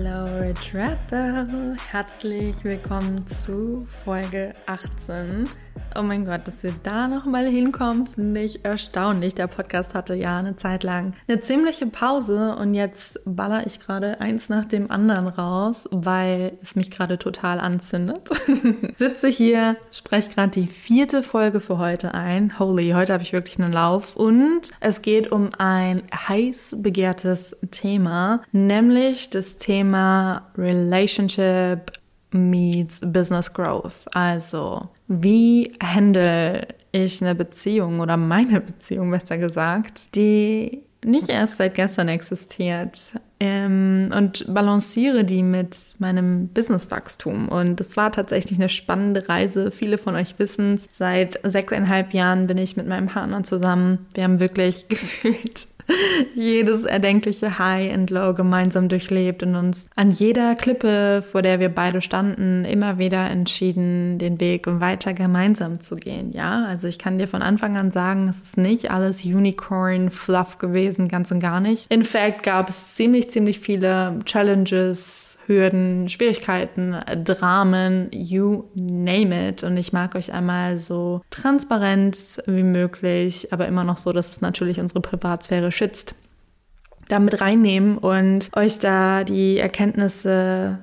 Rich Rebel, herzlich willkommen zu Folge 18 Oh mein Gott, dass wir da nochmal hinkommen, finde ich erstaunlich. Der Podcast hatte ja eine Zeit lang eine ziemliche Pause und jetzt baller ich gerade eins nach dem anderen raus, weil es mich gerade total anzündet. Sitze hier, spreche gerade die vierte Folge für heute ein. Holy, heute habe ich wirklich einen Lauf und es geht um ein heiß begehrtes Thema, nämlich das Thema Relationship meets Business Growth. Also, wie handle ich eine Beziehung oder meine Beziehung besser gesagt, die nicht erst seit gestern existiert ähm, und balanciere die mit meinem Businesswachstum. Und es war tatsächlich eine spannende Reise. Viele von euch wissen es. Seit sechseinhalb Jahren bin ich mit meinem Partner zusammen. Wir haben wirklich gefühlt jedes erdenkliche High and Low gemeinsam durchlebt und uns an jeder Klippe, vor der wir beide standen, immer wieder entschieden, den Weg weiter gemeinsam zu gehen. Ja, also ich kann dir von Anfang an sagen, es ist nicht alles Unicorn Fluff gewesen, ganz und gar nicht. In fact gab es ziemlich, ziemlich viele Challenges, Hürden, Schwierigkeiten, Dramen, you name it. Und ich mag euch einmal so transparent wie möglich, aber immer noch so, dass es natürlich unsere Privatsphäre schützt, damit reinnehmen und euch da die Erkenntnisse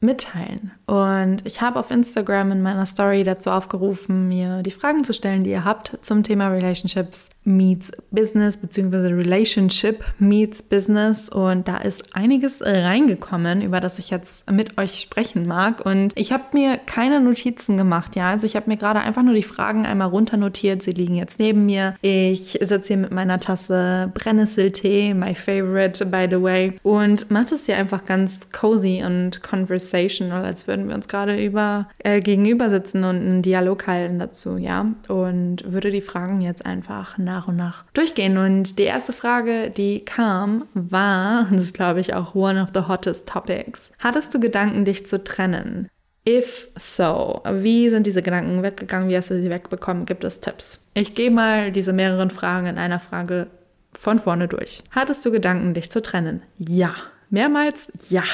mitteilen. Und ich habe auf Instagram in meiner Story dazu aufgerufen, mir die Fragen zu stellen, die ihr habt zum Thema Relationships meets Business beziehungsweise Relationship meets Business. Und da ist einiges reingekommen, über das ich jetzt mit euch sprechen mag. Und ich habe mir keine Notizen gemacht, ja. Also ich habe mir gerade einfach nur die Fragen einmal runternotiert. Sie liegen jetzt neben mir. Ich sitze hier mit meiner Tasse Brennnesseltee, my favorite, by the way. Und mache es hier einfach ganz cozy und conversational, als würden wir uns gerade über äh, gegenüber sitzen und einen Dialog halten dazu, ja. Und würde die Fragen jetzt einfach nach und nach durchgehen. Und die erste Frage, die kam, war, das ist glaube ich auch one of the hottest topics, hattest du Gedanken, dich zu trennen? If so, wie sind diese Gedanken weggegangen? Wie hast du sie wegbekommen? Gibt es Tipps? Ich gehe mal diese mehreren Fragen in einer Frage von vorne durch. Hattest du Gedanken, dich zu trennen? Ja. Mehrmals? Ja.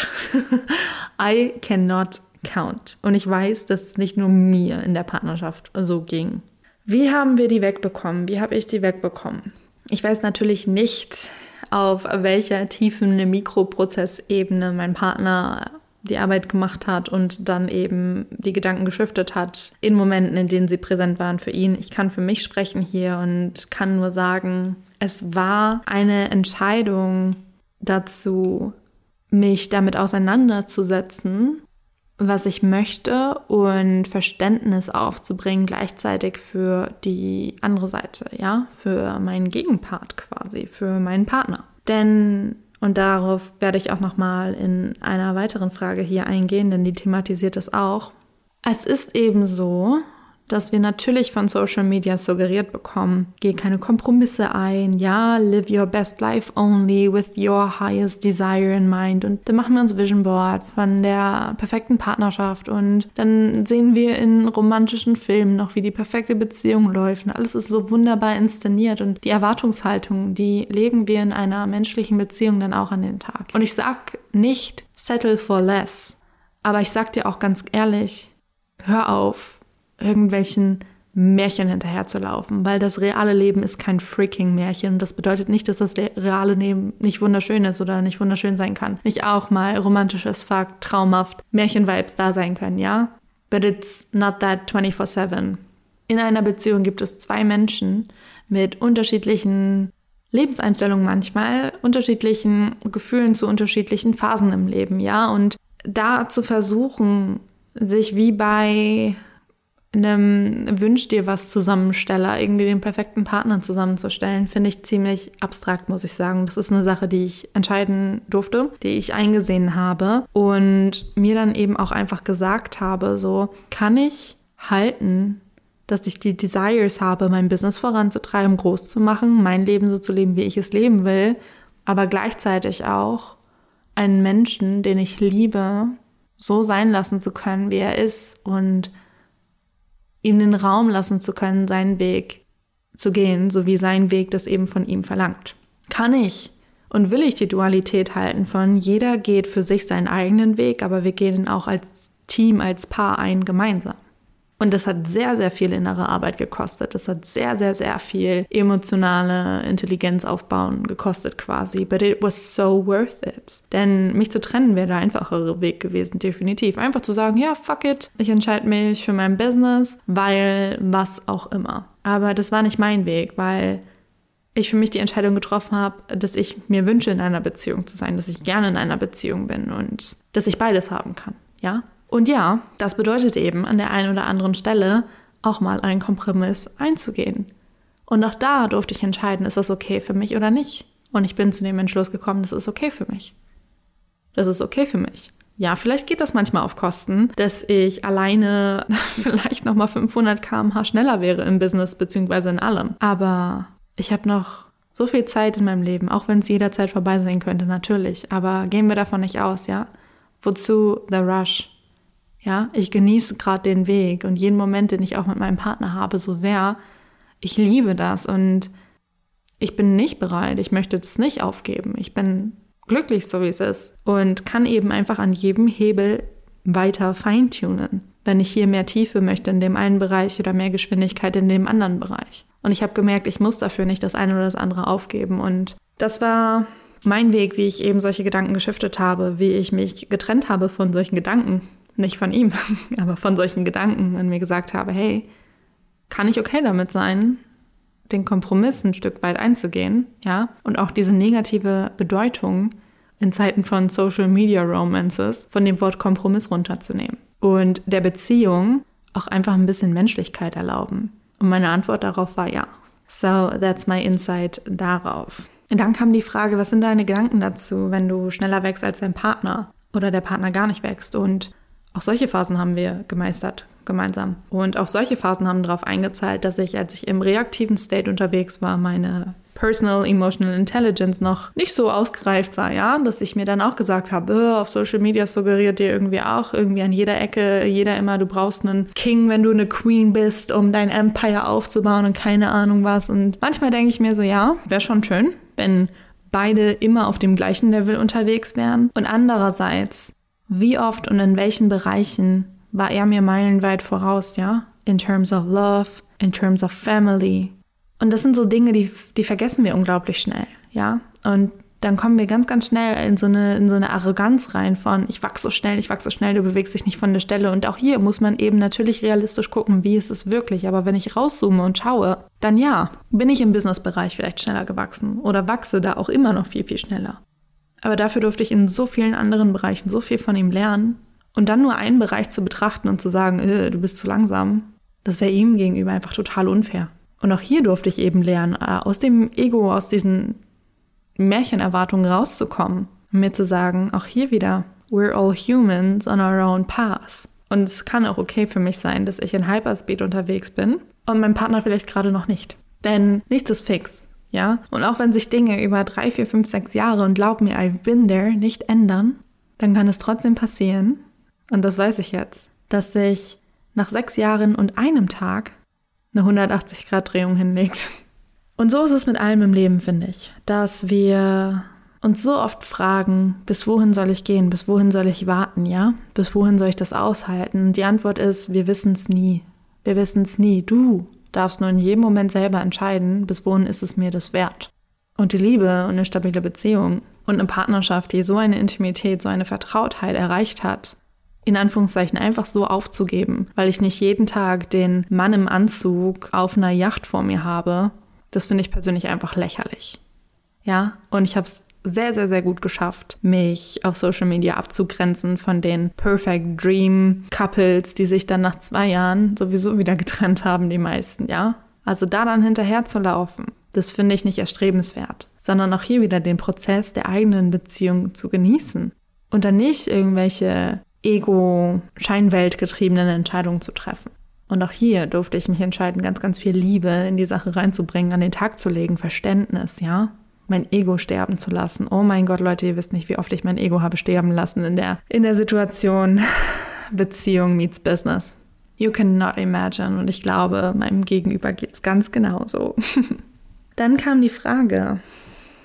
I cannot count. Und ich weiß, dass es nicht nur mir in der Partnerschaft so ging. Wie haben wir die wegbekommen? Wie habe ich die wegbekommen? Ich weiß natürlich nicht, auf welcher tiefen Mikroprozessebene mein Partner die Arbeit gemacht hat und dann eben die Gedanken geschiftet hat in Momenten, in denen sie präsent waren für ihn. Ich kann für mich sprechen hier und kann nur sagen, es war eine Entscheidung dazu, mich damit auseinanderzusetzen was ich möchte und Verständnis aufzubringen gleichzeitig für die andere Seite, ja, für meinen Gegenpart quasi, für meinen Partner. Denn und darauf werde ich auch noch mal in einer weiteren Frage hier eingehen, denn die thematisiert es auch. Es ist eben so, dass wir natürlich von Social Media suggeriert bekommen. Geh keine Kompromisse ein, ja, live your best life only with your highest desire in mind. Und dann machen wir uns Vision Board von der perfekten Partnerschaft und dann sehen wir in romantischen Filmen noch, wie die perfekte Beziehung läuft. Und alles ist so wunderbar inszeniert und die Erwartungshaltung, die legen wir in einer menschlichen Beziehung dann auch an den Tag. Und ich sag nicht settle for less, aber ich sag dir auch ganz ehrlich, hör auf, irgendwelchen Märchen hinterherzulaufen, weil das reale Leben ist kein freaking Märchen das bedeutet nicht, dass das reale Leben nicht wunderschön ist oder nicht wunderschön sein kann. Nicht auch mal romantisches Fuck, traumhaft, Märchen-Vibes da sein können, ja? But it's not that 24-7. In einer Beziehung gibt es zwei Menschen mit unterschiedlichen Lebenseinstellungen manchmal, unterschiedlichen Gefühlen zu unterschiedlichen Phasen im Leben, ja? Und da zu versuchen, sich wie bei einem Wünsch dir was Zusammensteller, irgendwie den perfekten Partner zusammenzustellen, finde ich ziemlich abstrakt, muss ich sagen. Das ist eine Sache, die ich entscheiden durfte, die ich eingesehen habe und mir dann eben auch einfach gesagt habe, so kann ich halten, dass ich die Desires habe, mein Business voranzutreiben, groß zu machen, mein Leben so zu leben, wie ich es leben will, aber gleichzeitig auch einen Menschen, den ich liebe, so sein lassen zu können, wie er ist und ihm den Raum lassen zu können, seinen Weg zu gehen, so wie sein Weg das eben von ihm verlangt. Kann ich und will ich die Dualität halten von jeder geht für sich seinen eigenen Weg, aber wir gehen auch als Team, als Paar ein gemeinsam. Und das hat sehr, sehr viel innere Arbeit gekostet. Das hat sehr, sehr, sehr viel emotionale Intelligenz aufbauen gekostet quasi. But it was so worth it. Denn mich zu trennen wäre der einfachere Weg gewesen, definitiv. Einfach zu sagen, ja, fuck it, ich entscheide mich für mein Business, weil was auch immer. Aber das war nicht mein Weg, weil ich für mich die Entscheidung getroffen habe, dass ich mir wünsche, in einer Beziehung zu sein, dass ich gerne in einer Beziehung bin und dass ich beides haben kann. Ja, und ja, das bedeutet eben an der einen oder anderen Stelle auch mal einen Kompromiss einzugehen. Und auch da durfte ich entscheiden, ist das okay für mich oder nicht. Und ich bin zu dem Entschluss gekommen, das ist okay für mich. Das ist okay für mich. Ja, vielleicht geht das manchmal auf Kosten, dass ich alleine vielleicht noch mal 500 km/h schneller wäre im Business beziehungsweise in allem. Aber ich habe noch so viel Zeit in meinem Leben, auch wenn es jederzeit vorbei sein könnte, natürlich. Aber gehen wir davon nicht aus, ja? Wozu the rush? Ja, ich genieße gerade den Weg und jeden Moment, den ich auch mit meinem Partner habe, so sehr. Ich liebe das und ich bin nicht bereit. Ich möchte das nicht aufgeben. Ich bin glücklich, so wie es ist und kann eben einfach an jedem Hebel weiter feintunen, wenn ich hier mehr Tiefe möchte in dem einen Bereich oder mehr Geschwindigkeit in dem anderen Bereich. Und ich habe gemerkt, ich muss dafür nicht das eine oder das andere aufgeben. Und das war mein Weg, wie ich eben solche Gedanken geschiftet habe, wie ich mich getrennt habe von solchen Gedanken, nicht von ihm, aber von solchen Gedanken und mir gesagt habe, hey, kann ich okay damit sein, den Kompromiss ein Stück weit einzugehen, ja, und auch diese negative Bedeutung in Zeiten von Social Media Romances von dem Wort Kompromiss runterzunehmen und der Beziehung auch einfach ein bisschen Menschlichkeit erlauben. Und meine Antwort darauf war ja. So, that's my insight darauf. Und dann kam die Frage, was sind deine Gedanken dazu, wenn du schneller wächst als dein Partner oder der Partner gar nicht wächst? Und auch solche Phasen haben wir gemeistert gemeinsam. Und auch solche Phasen haben darauf eingezahlt, dass ich, als ich im reaktiven State unterwegs war, meine Personal Emotional Intelligence noch nicht so ausgereift war, ja, dass ich mir dann auch gesagt habe, auf Social Media suggeriert dir irgendwie auch irgendwie an jeder Ecke, jeder immer, du brauchst einen King, wenn du eine Queen bist, um dein Empire aufzubauen und keine Ahnung was. Und manchmal denke ich mir so, ja, wäre schon schön, wenn beide immer auf dem gleichen Level unterwegs wären. Und andererseits wie oft und in welchen Bereichen war er mir meilenweit voraus, ja? In terms of love, in terms of family. Und das sind so Dinge, die, die vergessen wir unglaublich schnell, ja? Und dann kommen wir ganz, ganz schnell in so eine, in so eine Arroganz rein von, ich wachse so schnell, ich wachse so schnell, du bewegst dich nicht von der Stelle. Und auch hier muss man eben natürlich realistisch gucken, wie ist es wirklich. Aber wenn ich rauszoome und schaue, dann ja, bin ich im Businessbereich vielleicht schneller gewachsen oder wachse da auch immer noch viel, viel schneller. Aber dafür durfte ich in so vielen anderen Bereichen so viel von ihm lernen. Und dann nur einen Bereich zu betrachten und zu sagen, äh, du bist zu langsam, das wäre ihm gegenüber einfach total unfair. Und auch hier durfte ich eben lernen, äh, aus dem Ego, aus diesen Märchenerwartungen rauszukommen. Mir zu sagen, auch hier wieder, we're all humans on our own path. Und es kann auch okay für mich sein, dass ich in Hyperspeed unterwegs bin und mein Partner vielleicht gerade noch nicht. Denn nichts ist fix ja. Und auch wenn sich Dinge über drei, vier, fünf, sechs Jahre und glaub mir, I've been there nicht ändern, dann kann es trotzdem passieren, und das weiß ich jetzt, dass sich nach sechs Jahren und einem Tag eine 180-Grad-Drehung hinlegt. Und so ist es mit allem im Leben, finde ich, dass wir uns so oft fragen, bis wohin soll ich gehen, bis wohin soll ich warten, ja? Bis wohin soll ich das aushalten? Und die Antwort ist, wir wissen es nie. Wir wissen es nie. Du darfst nur in jedem Moment selber entscheiden, bis wohin ist es mir das wert. Und die Liebe und eine stabile Beziehung und eine Partnerschaft, die so eine Intimität, so eine Vertrautheit erreicht hat, in Anführungszeichen einfach so aufzugeben, weil ich nicht jeden Tag den Mann im Anzug auf einer Yacht vor mir habe, das finde ich persönlich einfach lächerlich. Ja, und ich habe es sehr, sehr, sehr gut geschafft, mich auf Social Media abzugrenzen von den Perfect Dream Couples, die sich dann nach zwei Jahren sowieso wieder getrennt haben, die meisten, ja. Also da dann hinterher zu laufen, das finde ich nicht erstrebenswert, sondern auch hier wieder den Prozess der eigenen Beziehung zu genießen und dann nicht irgendwelche ego-Scheinwelt getriebenen Entscheidungen zu treffen. Und auch hier durfte ich mich entscheiden, ganz, ganz viel Liebe in die Sache reinzubringen, an den Tag zu legen, Verständnis, ja. Mein Ego sterben zu lassen. Oh mein Gott, Leute, ihr wisst nicht, wie oft ich mein Ego habe sterben lassen in der, in der Situation Beziehung meets Business. You cannot imagine. Und ich glaube, meinem Gegenüber geht es ganz genauso. Dann kam die Frage,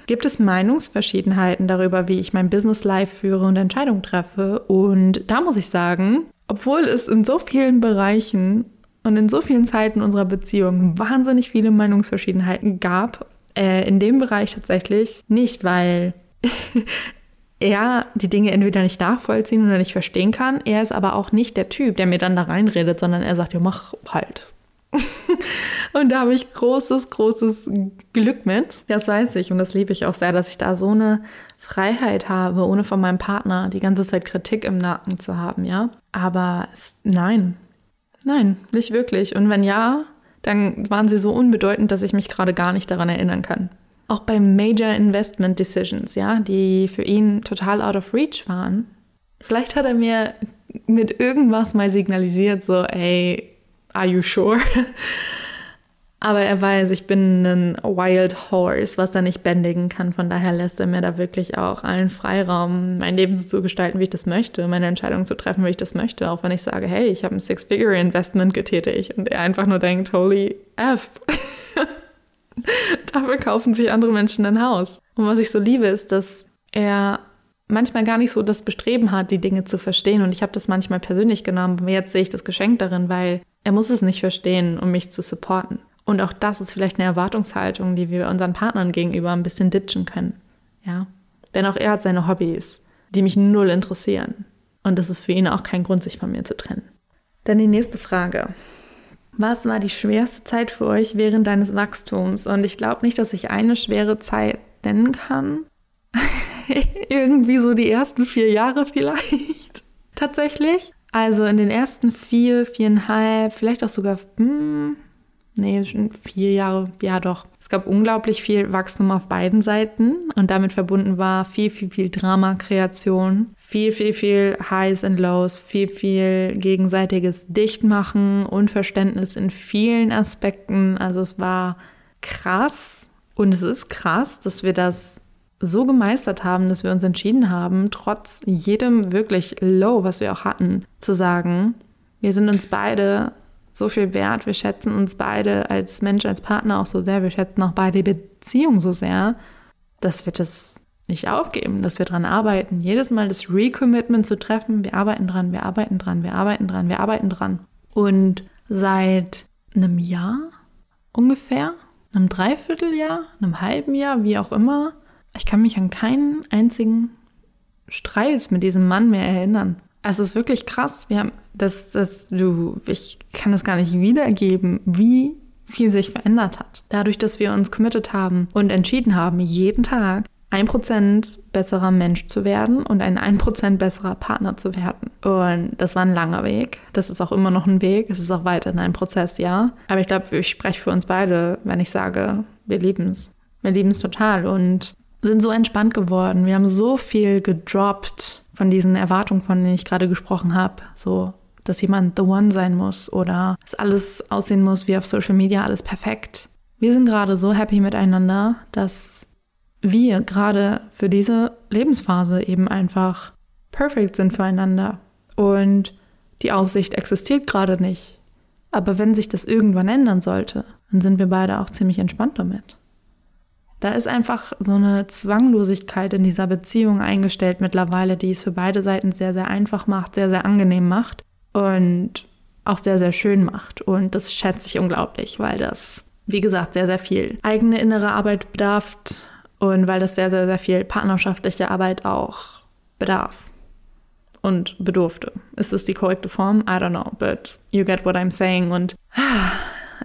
gibt es Meinungsverschiedenheiten darüber, wie ich mein Business live führe und Entscheidungen treffe? Und da muss ich sagen, obwohl es in so vielen Bereichen und in so vielen Zeiten unserer Beziehung wahnsinnig viele Meinungsverschiedenheiten gab, äh, in dem Bereich tatsächlich nicht, weil er die Dinge entweder nicht nachvollziehen oder nicht verstehen kann. Er ist aber auch nicht der Typ, der mir dann da reinredet, sondern er sagt, ja, mach halt. und da habe ich großes, großes Glück mit. Das weiß ich und das liebe ich auch sehr, dass ich da so eine Freiheit habe, ohne von meinem Partner die ganze Zeit Kritik im Nacken zu haben, ja. Aber es, nein, nein, nicht wirklich. Und wenn ja, dann waren sie so unbedeutend, dass ich mich gerade gar nicht daran erinnern kann. Auch bei Major Investment Decisions, ja, die für ihn total out of reach waren. Vielleicht hat er mir mit irgendwas mal signalisiert, so, ey, are you sure? Aber er weiß, ich bin ein Wild Horse, was er nicht bändigen kann. Von daher lässt er mir da wirklich auch allen Freiraum, mein Leben so zu gestalten, wie ich das möchte, meine Entscheidungen zu treffen, wie ich das möchte. Auch wenn ich sage, hey, ich habe ein Six-Figure-Investment getätigt und er einfach nur denkt, holy F. Dafür kaufen sich andere Menschen ein Haus. Und was ich so liebe, ist, dass er manchmal gar nicht so das Bestreben hat, die Dinge zu verstehen. Und ich habe das manchmal persönlich genommen. Jetzt sehe ich das Geschenk darin, weil er muss es nicht verstehen, um mich zu supporten. Und auch das ist vielleicht eine Erwartungshaltung, die wir unseren Partnern gegenüber ein bisschen ditchen können. Ja. Denn auch er hat seine Hobbys, die mich null interessieren. Und das ist für ihn auch kein Grund, sich von mir zu trennen. Dann die nächste Frage. Was war die schwerste Zeit für euch während deines Wachstums? Und ich glaube nicht, dass ich eine schwere Zeit nennen kann. Irgendwie so die ersten vier Jahre vielleicht. Tatsächlich. Also in den ersten vier, viereinhalb, vielleicht auch sogar, hm, nee, schon vier Jahre, ja doch. Es gab unglaublich viel Wachstum auf beiden Seiten und damit verbunden war viel, viel, viel Drama-Kreation, viel, viel, viel Highs and Lows, viel, viel gegenseitiges Dichtmachen, Unverständnis in vielen Aspekten. Also es war krass und es ist krass, dass wir das so gemeistert haben, dass wir uns entschieden haben, trotz jedem wirklich Low, was wir auch hatten, zu sagen, wir sind uns beide so viel wert, wir schätzen uns beide als Mensch, als Partner auch so sehr, wir schätzen auch beide Beziehung so sehr, dass wir das nicht aufgeben, dass wir dran arbeiten, jedes Mal das Recommitment zu treffen, wir arbeiten dran, wir arbeiten dran, wir arbeiten dran, wir arbeiten dran. Und seit einem Jahr ungefähr, einem Dreivierteljahr, einem halben Jahr, wie auch immer, ich kann mich an keinen einzigen Streit mit diesem Mann mehr erinnern. Es ist wirklich krass. Wir haben das, das, du, ich kann es gar nicht wiedergeben, wie viel sich verändert hat. Dadurch, dass wir uns committed haben und entschieden haben, jeden Tag ein Prozent besserer Mensch zu werden und ein ein Prozent besserer Partner zu werden. Und das war ein langer Weg. Das ist auch immer noch ein Weg. Es ist auch weiterhin ein Prozess, ja. Aber ich glaube, ich spreche für uns beide, wenn ich sage, wir lieben es. Wir lieben es total und sind so entspannt geworden. Wir haben so viel gedroppt von diesen Erwartungen, von denen ich gerade gesprochen habe. So, dass jemand the one sein muss oder dass alles aussehen muss wie auf Social Media, alles perfekt. Wir sind gerade so happy miteinander, dass wir gerade für diese Lebensphase eben einfach perfekt sind füreinander. Und die Aussicht existiert gerade nicht. Aber wenn sich das irgendwann ändern sollte, dann sind wir beide auch ziemlich entspannt damit. Da ist einfach so eine Zwanglosigkeit in dieser Beziehung eingestellt mittlerweile, die es für beide Seiten sehr, sehr einfach macht, sehr, sehr angenehm macht und auch sehr, sehr schön macht. Und das schätze ich unglaublich, weil das, wie gesagt, sehr, sehr viel eigene innere Arbeit bedarf und weil das sehr, sehr, sehr viel partnerschaftliche Arbeit auch bedarf und bedurfte. Ist das die korrekte Form? I don't know, but you get what I'm saying. Und ich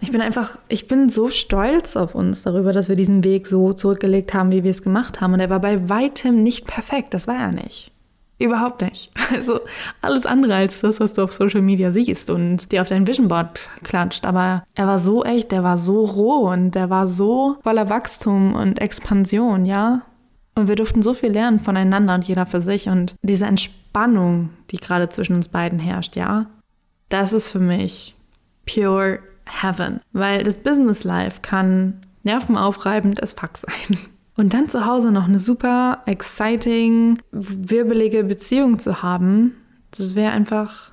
ich bin einfach, ich bin so stolz auf uns darüber, dass wir diesen Weg so zurückgelegt haben, wie wir es gemacht haben. Und er war bei weitem nicht perfekt. Das war er nicht. Überhaupt nicht. Also alles andere als das, was du auf Social Media siehst und dir auf dein Vision Board klatscht. Aber er war so echt, der war so roh und der war so voller Wachstum und Expansion, ja. Und wir durften so viel lernen voneinander und jeder für sich. Und diese Entspannung, die gerade zwischen uns beiden herrscht, ja, das ist für mich pure heaven. Weil das Business Life kann nervenaufreibend as fuck sein. Und dann zu Hause noch eine super exciting, wirbelige Beziehung zu haben, das wäre einfach,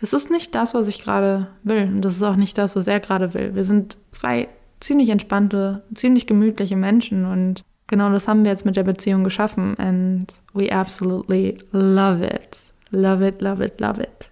das ist nicht das, was ich gerade will. Und das ist auch nicht das, was er gerade will. Wir sind zwei ziemlich entspannte, ziemlich gemütliche Menschen und genau das haben wir jetzt mit der Beziehung geschaffen. And we absolutely love it. Love it, love it, love it.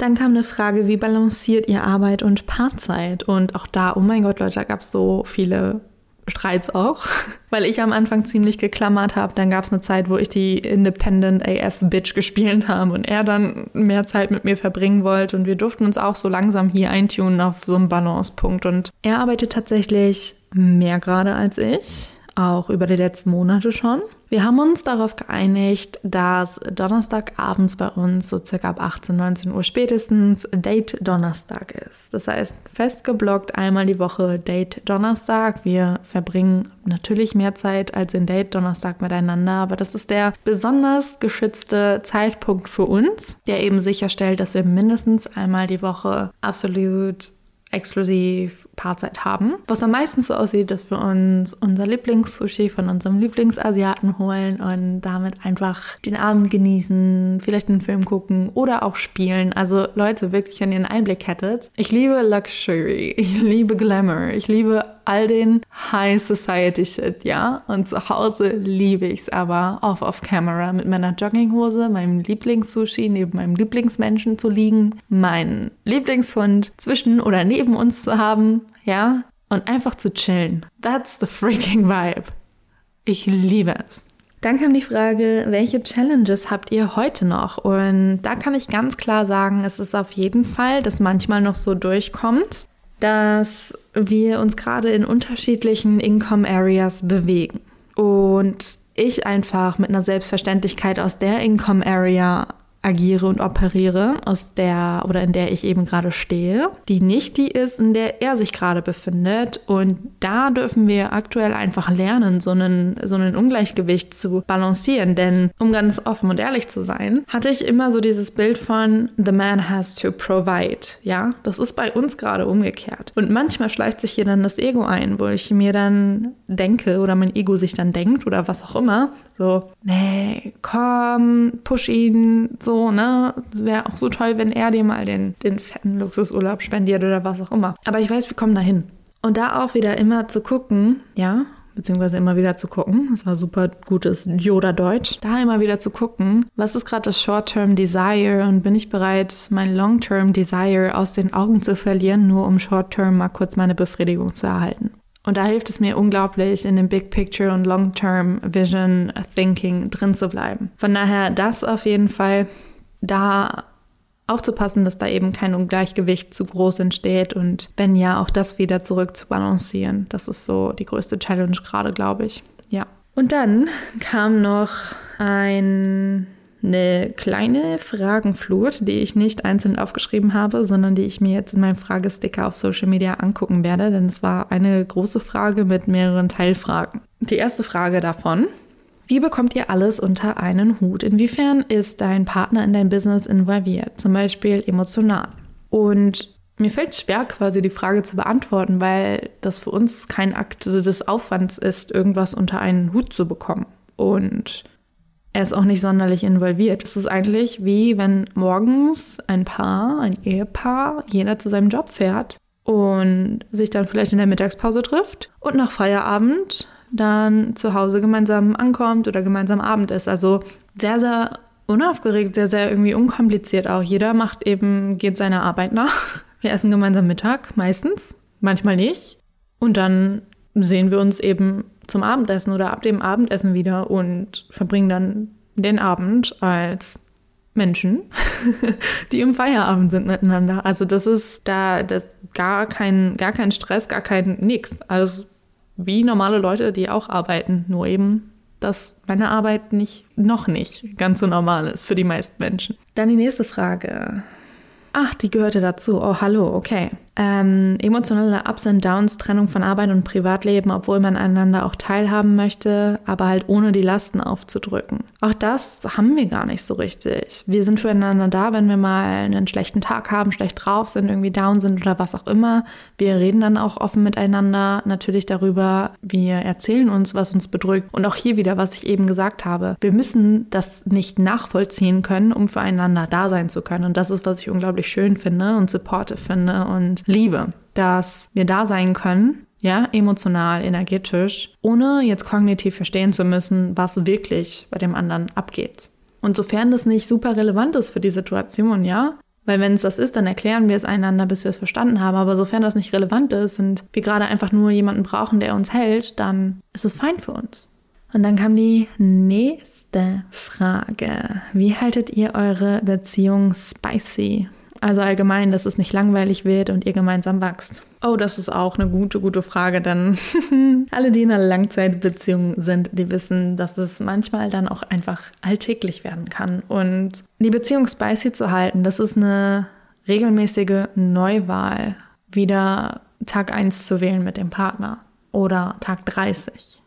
Dann kam eine Frage, wie balanciert ihr Arbeit und Paarzeit? Und auch da, oh mein Gott, Leute, da gab es so viele Streits auch, weil ich am Anfang ziemlich geklammert habe. Dann gab es eine Zeit, wo ich die Independent AF Bitch gespielt habe und er dann mehr Zeit mit mir verbringen wollte und wir durften uns auch so langsam hier eintunen auf so einen Balancepunkt. Und er arbeitet tatsächlich mehr gerade als ich, auch über die letzten Monate schon. Wir haben uns darauf geeinigt, dass Donnerstagabends bei uns so circa ab 18, 19 Uhr spätestens Date Donnerstag ist. Das heißt, festgeblockt einmal die Woche Date Donnerstag. Wir verbringen natürlich mehr Zeit als in Date Donnerstag miteinander, aber das ist der besonders geschützte Zeitpunkt für uns, der eben sicherstellt, dass wir mindestens einmal die Woche absolut exklusiv Paarzeit haben. Was dann meistens so aussieht, dass wir uns unser Lieblingssushi von unserem Lieblingsasiaten holen und damit einfach den Abend genießen, vielleicht einen Film gucken oder auch spielen. Also Leute, wirklich, wenn ihr einen Einblick hättet. Ich liebe Luxury, ich liebe Glamour, ich liebe all den High Society Shit, ja. Und zu Hause liebe ich es aber auf off Camera mit meiner Jogginghose, meinem Lieblingssushi neben meinem Lieblingsmenschen zu liegen, meinen Lieblingshund zwischen oder neben uns zu haben, ja, und einfach zu chillen. That's the freaking vibe. Ich liebe es. Dann kam die Frage, welche Challenges habt ihr heute noch? Und da kann ich ganz klar sagen, es ist auf jeden Fall, dass manchmal noch so durchkommt, dass wir uns gerade in unterschiedlichen Income Areas bewegen. Und ich einfach mit einer Selbstverständlichkeit aus der Income Area agiere und operiere, aus der oder in der ich eben gerade stehe, die nicht die ist, in der er sich gerade befindet. Und da dürfen wir aktuell einfach lernen, so einen, so einen Ungleichgewicht zu balancieren. Denn um ganz offen und ehrlich zu sein, hatte ich immer so dieses Bild von The man has to provide. Ja, das ist bei uns gerade umgekehrt. Und manchmal schleicht sich hier dann das Ego ein, wo ich mir dann denke oder mein Ego sich dann denkt oder was auch immer, so, nee, komm, push ihn, so, ne? Es wäre auch so toll, wenn er dir mal den, den fetten Luxusurlaub spendiert oder was auch immer. Aber ich weiß, wir kommen dahin. Und da auch wieder immer zu gucken, ja, beziehungsweise immer wieder zu gucken, das war super gutes Yoda-Deutsch, da immer wieder zu gucken, was ist gerade das Short-Term Desire und bin ich bereit, mein Long-Term Desire aus den Augen zu verlieren, nur um Short-Term mal kurz meine Befriedigung zu erhalten. Und da hilft es mir unglaublich, in dem Big Picture und Long-Term Vision Thinking drin zu bleiben. Von daher das auf jeden Fall da aufzupassen, dass da eben kein Ungleichgewicht zu groß entsteht und wenn ja, auch das wieder zurück zu balancieren. Das ist so die größte Challenge gerade, glaube ich. Ja. Und dann kam noch ein eine kleine Fragenflut, die ich nicht einzeln aufgeschrieben habe, sondern die ich mir jetzt in meinem Fragesticker auf Social Media angucken werde, denn es war eine große Frage mit mehreren Teilfragen. Die erste Frage davon. Wie bekommt ihr alles unter einen Hut? Inwiefern ist dein Partner in dein Business involviert? Zum Beispiel emotional. Und mir fällt es schwer, quasi die Frage zu beantworten, weil das für uns kein Akt des Aufwands ist, irgendwas unter einen Hut zu bekommen. Und er ist auch nicht sonderlich involviert. Es ist eigentlich wie wenn morgens ein Paar, ein Ehepaar, jeder zu seinem Job fährt und sich dann vielleicht in der Mittagspause trifft und nach Feierabend dann zu Hause gemeinsam ankommt oder gemeinsam Abend ist. Also sehr, sehr unaufgeregt, sehr, sehr irgendwie unkompliziert auch. Jeder macht eben, geht seiner Arbeit nach. Wir essen gemeinsam Mittag, meistens, manchmal nicht. Und dann sehen wir uns eben zum Abendessen oder ab dem Abendessen wieder und verbringen dann den Abend als Menschen, die im Feierabend sind miteinander. Also das ist da das gar kein, gar kein Stress, gar kein nix. Also wie normale Leute, die auch arbeiten, nur eben, dass meine Arbeit nicht, noch nicht ganz so normal ist für die meisten Menschen. Dann die nächste Frage. Ach, die gehörte dazu. Oh, hallo, okay. Ähm, emotionale Ups and Downs, Trennung von Arbeit und Privatleben, obwohl man einander auch teilhaben möchte, aber halt ohne die Lasten aufzudrücken. Auch das haben wir gar nicht so richtig. Wir sind füreinander da, wenn wir mal einen schlechten Tag haben, schlecht drauf sind, irgendwie down sind oder was auch immer. Wir reden dann auch offen miteinander natürlich darüber. Wir erzählen uns, was uns bedrückt. Und auch hier wieder, was ich eben gesagt habe. Wir müssen das nicht nachvollziehen können, um füreinander da sein zu können. Und das ist, was ich unglaublich schön finde und supportive finde und Liebe, dass wir da sein können, ja, emotional, energetisch, ohne jetzt kognitiv verstehen zu müssen, was wirklich bei dem anderen abgeht. Und sofern das nicht super relevant ist für die Situation, ja, weil wenn es das ist, dann erklären wir es einander, bis wir es verstanden haben. Aber sofern das nicht relevant ist und wir gerade einfach nur jemanden brauchen, der uns hält, dann ist es fein für uns. Und dann kam die nächste Frage. Wie haltet ihr eure Beziehung spicy? Also allgemein, dass es nicht langweilig wird und ihr gemeinsam wächst. Oh, das ist auch eine gute, gute Frage, denn alle, die in einer Langzeitbeziehung sind, die wissen, dass es manchmal dann auch einfach alltäglich werden kann. Und die Beziehung spicy zu halten, das ist eine regelmäßige Neuwahl, wieder Tag 1 zu wählen mit dem Partner oder Tag 30.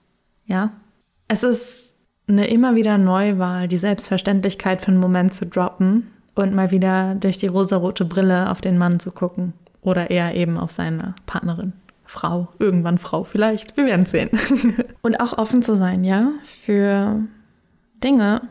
Ja? Es ist eine immer wieder Neuwahl, die Selbstverständlichkeit für einen Moment zu droppen und mal wieder durch die rosarote Brille auf den Mann zu gucken. Oder eher eben auf seine Partnerin. Frau, irgendwann Frau vielleicht. Wir werden sehen. und auch offen zu sein, ja, für Dinge,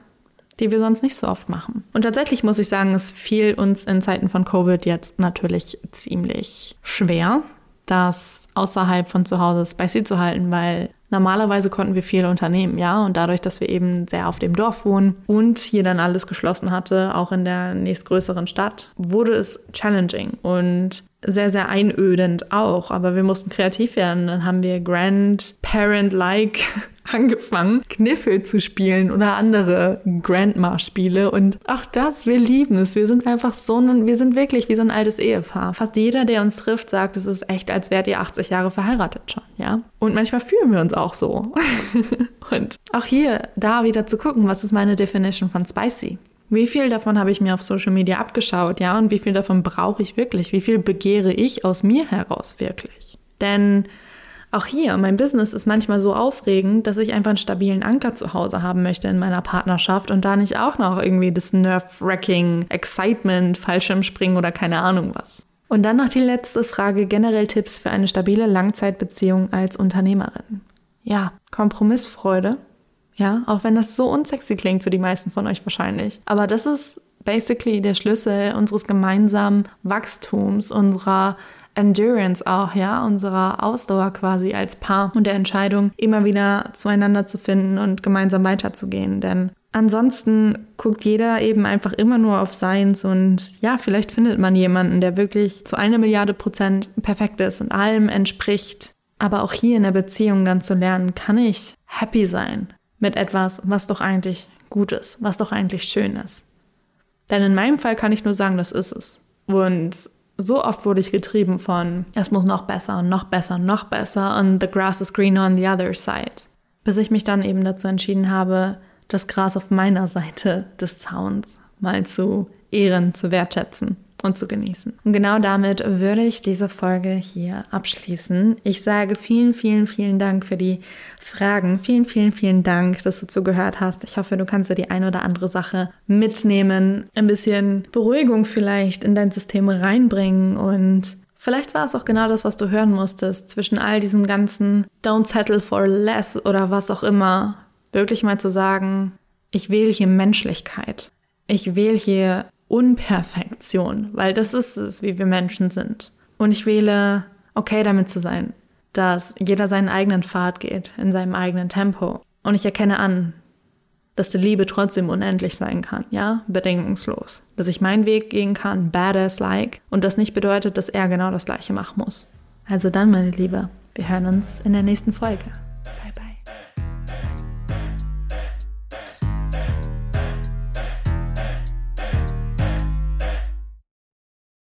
die wir sonst nicht so oft machen. Und tatsächlich muss ich sagen, es fiel uns in Zeiten von Covid jetzt natürlich ziemlich schwer, das außerhalb von zu Hause spicy zu halten, weil Normalerweise konnten wir viel unternehmen, ja. Und dadurch, dass wir eben sehr auf dem Dorf wohnen und hier dann alles geschlossen hatte, auch in der nächstgrößeren Stadt, wurde es challenging und sehr, sehr einödend auch. Aber wir mussten kreativ werden. Dann haben wir Grandparent-like angefangen, Kniffel zu spielen oder andere Grandma-Spiele. Und auch das, wir lieben es. Wir sind einfach so ein, wir sind wirklich wie so ein altes Ehepaar. Fast jeder, der uns trifft, sagt, es ist echt, als wärt ihr 80 Jahre verheiratet schon, ja. Und manchmal fühlen wir uns auch so. und auch hier, da wieder zu gucken, was ist meine Definition von spicy? Wie viel davon habe ich mir auf Social Media abgeschaut, ja? Und wie viel davon brauche ich wirklich? Wie viel begehre ich aus mir heraus wirklich? Denn auch hier, mein Business ist manchmal so aufregend, dass ich einfach einen stabilen Anker zu Hause haben möchte in meiner Partnerschaft und da nicht auch noch irgendwie das Nerve-Wracking, Excitement, Fallschirmspringen oder keine Ahnung was. Und dann noch die letzte Frage, generell Tipps für eine stabile Langzeitbeziehung als Unternehmerin. Ja, Kompromissfreude. Ja, auch wenn das so unsexy klingt für die meisten von euch wahrscheinlich. Aber das ist basically der Schlüssel unseres gemeinsamen Wachstums, unserer Endurance auch, ja, unserer Ausdauer quasi als Paar und der Entscheidung, immer wieder zueinander zu finden und gemeinsam weiterzugehen. Denn ansonsten guckt jeder eben einfach immer nur auf Seins und ja, vielleicht findet man jemanden, der wirklich zu einer Milliarde Prozent perfekt ist und allem entspricht. Aber auch hier in der Beziehung dann zu lernen, kann ich happy sein mit etwas, was doch eigentlich gut ist, was doch eigentlich schön ist. Denn in meinem Fall kann ich nur sagen, das ist es. Und so oft wurde ich getrieben von, es muss noch besser und noch besser und noch besser und the grass is green on the other side. Bis ich mich dann eben dazu entschieden habe, das Gras auf meiner Seite des Zauns mal zu ehren, zu wertschätzen und zu genießen. Und genau damit würde ich diese Folge hier abschließen. Ich sage vielen, vielen, vielen Dank für die Fragen. Vielen, vielen, vielen Dank, dass du zugehört hast. Ich hoffe, du kannst dir die eine oder andere Sache mitnehmen, ein bisschen Beruhigung vielleicht in dein System reinbringen und Vielleicht war es auch genau das, was du hören musstest, zwischen all diesen ganzen Don't settle for less oder was auch immer, wirklich mal zu sagen, ich wähle hier Menschlichkeit. Ich wähle hier Unperfektion, weil das ist es, wie wir Menschen sind. Und ich wähle, okay damit zu sein, dass jeder seinen eigenen Pfad geht, in seinem eigenen Tempo. Und ich erkenne an, dass die Liebe trotzdem unendlich sein kann, ja, bedingungslos. Dass ich meinen Weg gehen kann, badass-like, und das nicht bedeutet, dass er genau das Gleiche machen muss. Also dann, meine Liebe, wir hören uns in der nächsten Folge.